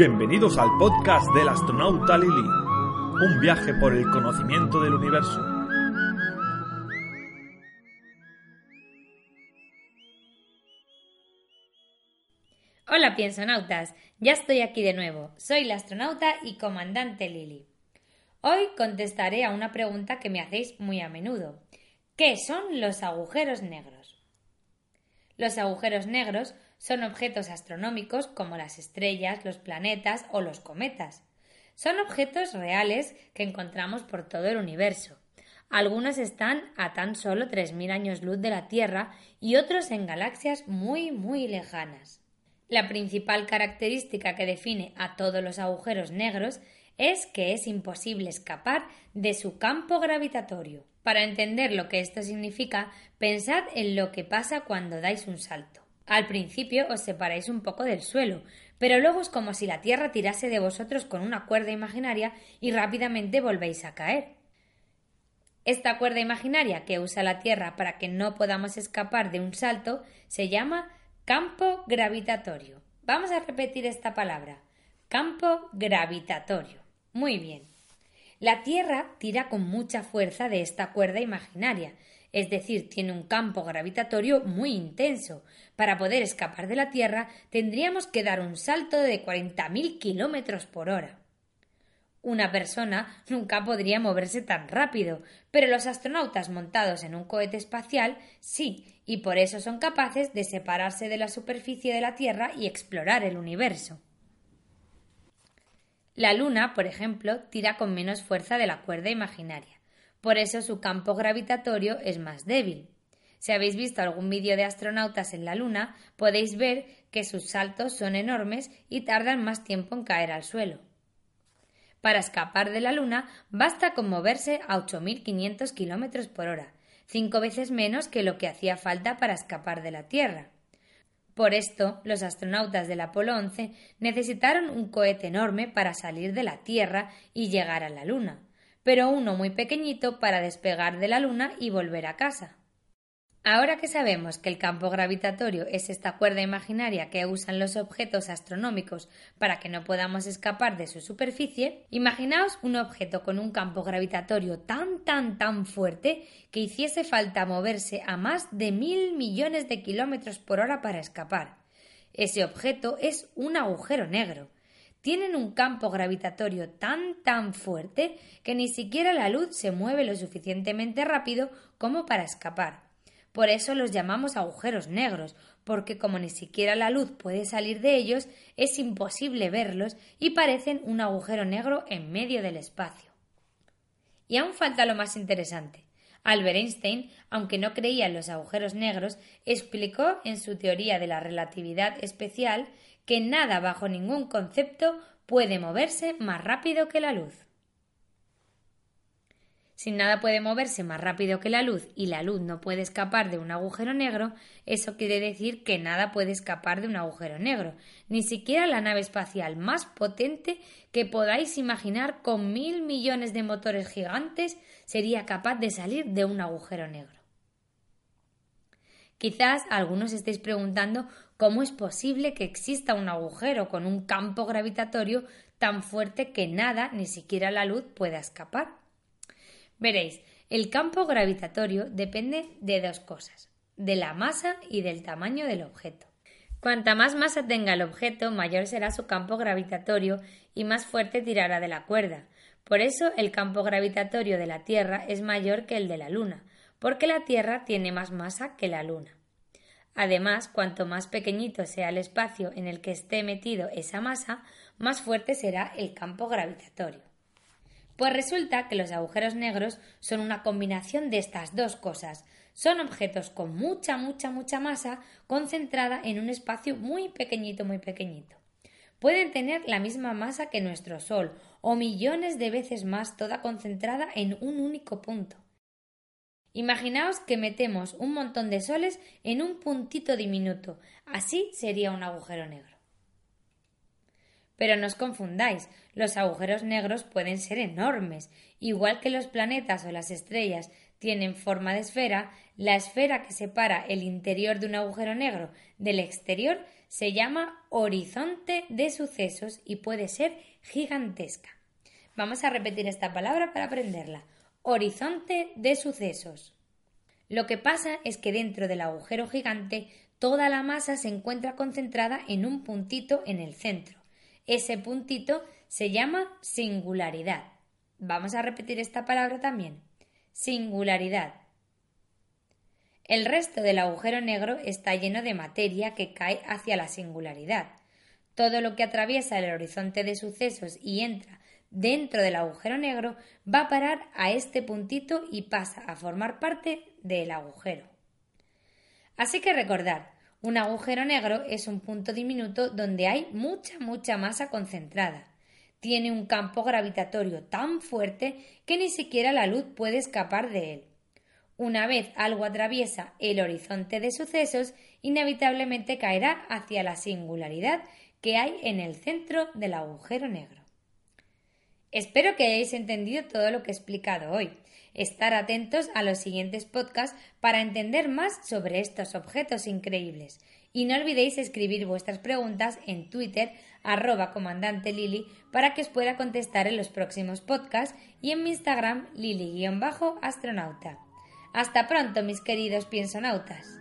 Bienvenidos al podcast del astronauta Lily, un viaje por el conocimiento del universo. Hola piensonautas, ya estoy aquí de nuevo. Soy la astronauta y comandante Lily. Hoy contestaré a una pregunta que me hacéis muy a menudo. ¿Qué son los agujeros negros? Los agujeros negros son objetos astronómicos como las estrellas, los planetas o los cometas. Son objetos reales que encontramos por todo el universo. Algunos están a tan solo 3.000 años luz de la Tierra y otros en galaxias muy, muy lejanas. La principal característica que define a todos los agujeros negros es que es imposible escapar de su campo gravitatorio. Para entender lo que esto significa, pensad en lo que pasa cuando dais un salto. Al principio os separáis un poco del suelo, pero luego es como si la Tierra tirase de vosotros con una cuerda imaginaria y rápidamente volvéis a caer. Esta cuerda imaginaria que usa la Tierra para que no podamos escapar de un salto se llama campo gravitatorio. Vamos a repetir esta palabra. Campo gravitatorio. Muy bien. La Tierra tira con mucha fuerza de esta cuerda imaginaria, es decir, tiene un campo gravitatorio muy intenso. Para poder escapar de la Tierra tendríamos que dar un salto de 40.000 kilómetros por hora. Una persona nunca podría moverse tan rápido, pero los astronautas montados en un cohete espacial sí, y por eso son capaces de separarse de la superficie de la Tierra y explorar el universo. La Luna, por ejemplo, tira con menos fuerza de la cuerda imaginaria. Por eso su campo gravitatorio es más débil. Si habéis visto algún vídeo de astronautas en la Luna, podéis ver que sus saltos son enormes y tardan más tiempo en caer al suelo. Para escapar de la Luna basta con moverse a 8.500 km por hora, cinco veces menos que lo que hacía falta para escapar de la Tierra. Por esto, los astronautas del Apolo 11 necesitaron un cohete enorme para salir de la Tierra y llegar a la Luna, pero uno muy pequeñito para despegar de la Luna y volver a casa. Ahora que sabemos que el campo gravitatorio es esta cuerda imaginaria que usan los objetos astronómicos para que no podamos escapar de su superficie, imaginaos un objeto con un campo gravitatorio tan tan tan fuerte que hiciese falta moverse a más de mil millones de kilómetros por hora para escapar. Ese objeto es un agujero negro. Tienen un campo gravitatorio tan tan fuerte que ni siquiera la luz se mueve lo suficientemente rápido como para escapar. Por eso los llamamos agujeros negros, porque como ni siquiera la luz puede salir de ellos, es imposible verlos y parecen un agujero negro en medio del espacio. Y aún falta lo más interesante. Albert Einstein, aunque no creía en los agujeros negros, explicó en su teoría de la relatividad especial que nada bajo ningún concepto puede moverse más rápido que la luz. Si nada puede moverse más rápido que la luz y la luz no puede escapar de un agujero negro, eso quiere decir que nada puede escapar de un agujero negro, ni siquiera la nave espacial más potente que podáis imaginar con mil millones de motores gigantes sería capaz de salir de un agujero negro. Quizás algunos estéis preguntando cómo es posible que exista un agujero con un campo gravitatorio tan fuerte que nada, ni siquiera la luz, pueda escapar. Veréis, el campo gravitatorio depende de dos cosas, de la masa y del tamaño del objeto. Cuanta más masa tenga el objeto, mayor será su campo gravitatorio y más fuerte tirará de la cuerda. Por eso el campo gravitatorio de la Tierra es mayor que el de la Luna, porque la Tierra tiene más masa que la Luna. Además, cuanto más pequeñito sea el espacio en el que esté metido esa masa, más fuerte será el campo gravitatorio. Pues resulta que los agujeros negros son una combinación de estas dos cosas. Son objetos con mucha, mucha, mucha masa concentrada en un espacio muy pequeñito, muy pequeñito. Pueden tener la misma masa que nuestro Sol o millones de veces más toda concentrada en un único punto. Imaginaos que metemos un montón de soles en un puntito diminuto. Así sería un agujero negro. Pero no os confundáis, los agujeros negros pueden ser enormes, igual que los planetas o las estrellas tienen forma de esfera, la esfera que separa el interior de un agujero negro del exterior se llama horizonte de sucesos y puede ser gigantesca. Vamos a repetir esta palabra para aprenderla. Horizonte de sucesos. Lo que pasa es que dentro del agujero gigante toda la masa se encuentra concentrada en un puntito en el centro. Ese puntito se llama singularidad. Vamos a repetir esta palabra también. Singularidad. El resto del agujero negro está lleno de materia que cae hacia la singularidad. Todo lo que atraviesa el horizonte de sucesos y entra dentro del agujero negro va a parar a este puntito y pasa a formar parte del agujero. Así que recordad, un agujero negro es un punto diminuto donde hay mucha, mucha masa concentrada. Tiene un campo gravitatorio tan fuerte que ni siquiera la luz puede escapar de él. Una vez algo atraviesa el horizonte de sucesos, inevitablemente caerá hacia la singularidad que hay en el centro del agujero negro. Espero que hayáis entendido todo lo que he explicado hoy. Estar atentos a los siguientes podcasts para entender más sobre estos objetos increíbles. Y no olvidéis escribir vuestras preguntas en Twitter arroba comandante Lili para que os pueda contestar en los próximos podcasts y en mi Instagram lili-astronauta. Hasta pronto mis queridos piensonautas.